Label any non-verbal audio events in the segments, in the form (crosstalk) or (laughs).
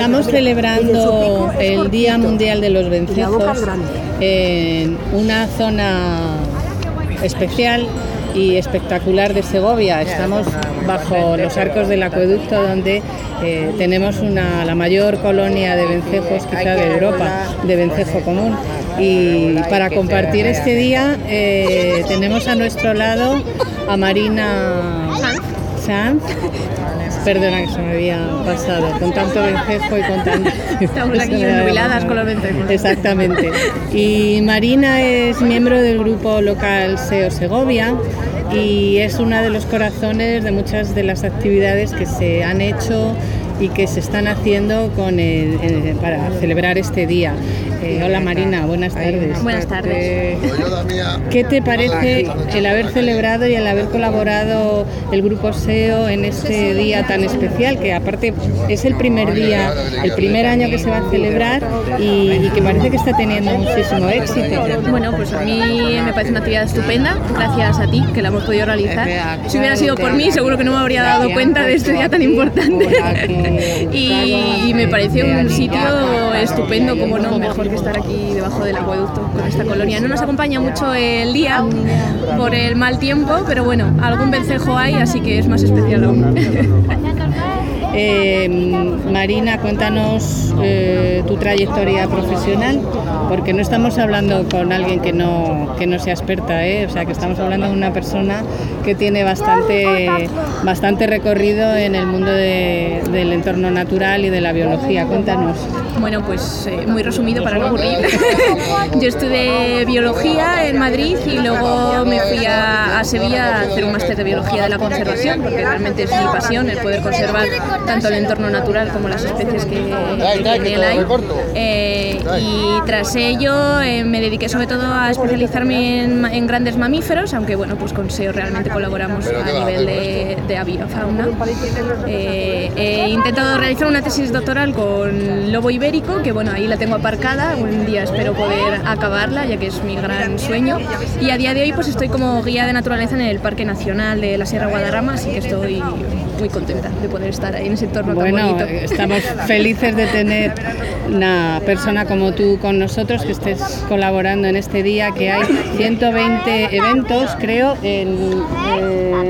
Estamos celebrando el Día Mundial de los Vencejos en una zona especial y espectacular de Segovia. Estamos bajo los arcos del acueducto donde eh, tenemos una, la mayor colonia de vencejos quizá de Europa, de vencejo común. Y para compartir este día eh, tenemos a nuestro lado a Marina Sanz. Perdona que se me había pasado, con tanto vencejo y con tanto... Estamos aquí (laughs) pasado. con los vencejos. Exactamente. Y Marina es miembro del grupo local SEO Segovia y es una de los corazones de muchas de las actividades que se han hecho y que se están haciendo con el- el- para celebrar este día. Eh, hola Marina, buenas tardes. Buenas tardes. ¿Qué te parece el haber celebrado y el haber colaborado el grupo SEO en este día tan especial, que aparte es el primer día, el primer año que se va a celebrar y, y que parece que está teniendo muchísimo éxito? Bueno, pues a mí me parece una actividad estupenda, gracias a ti que la hemos podido realizar. Si hubiera sido por mí, seguro que no me habría dado cuenta de este día tan importante. (laughs) y, y me pareció un sitio estupendo, como no, mejor que estar aquí debajo del acueducto con esta colonia. No nos acompaña mucho el día por el mal tiempo, pero bueno, algún vencejo hay, así que es más especial aún. (laughs) Eh, Marina, cuéntanos eh, tu trayectoria profesional, porque no estamos hablando con alguien que no, que no sea experta, ¿eh? o sea que estamos hablando de una persona que tiene bastante, bastante recorrido en el mundo de- del entorno natural y de la biología. Cuéntanos. Bueno, pues eh, muy resumido para no aburrir. (laughs) Yo estudié biología en Madrid y luego me fui a, a Sevilla a hacer un máster de biología de la conservación, porque realmente es mi pasión el poder conservar tanto el entorno natural como las especies que, que él hay. Eh, y tras ello eh, me dediqué sobre todo a especializarme en, en grandes mamíferos, aunque bueno, pues con SEO realmente colaboramos a nivel de, de avifauna. Eh, he intentado realizar una tesis doctoral con lobo ibérico, que bueno, ahí la tengo aparcada, un día espero poder acabarla, ya que es mi gran sueño. Y a día de hoy pues estoy como guía de naturaleza en el Parque Nacional de la Sierra Guadarrama, así que estoy muy contenta de poder estar ahí en ese entorno tan Bueno, bonito. eh, estamos (laughs) felices de tener una persona como tú con nosotros, que estés colaborando en este día, que hay 120 eventos, creo, en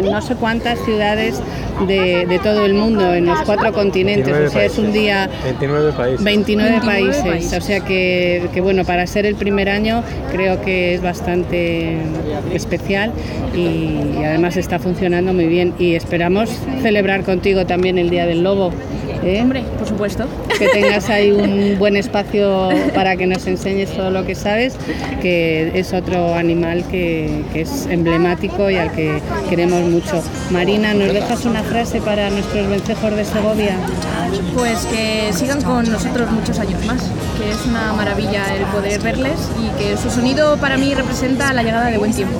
no sé cuántas ciudades de, de todo el mundo, en los cuatro continentes. O sea, es un día 29 países. 29, 29 países. países. o sea que, que, bueno, para ser el primer año creo que es bastante especial y, y además está funcionando muy bien y esperamos celebrar contigo también el Día del Lobo. ¿Eh? Hombre, por supuesto. Que tengas ahí un (laughs) buen espacio para que nos enseñes todo lo que sabes, que es otro animal que, que es emblemático y al que queremos mucho. Marina, ¿nos dejas una frase para nuestros vencejos de Segovia? Pues que sigan con nosotros muchos años más, que es una maravilla el poder verles y que su sonido para mí representa la llegada de buen tiempo.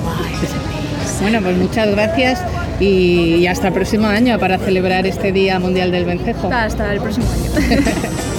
Bueno, pues muchas gracias y, y hasta el próximo año para celebrar este Día Mundial del Vencejo. Hasta el próximo año. (laughs)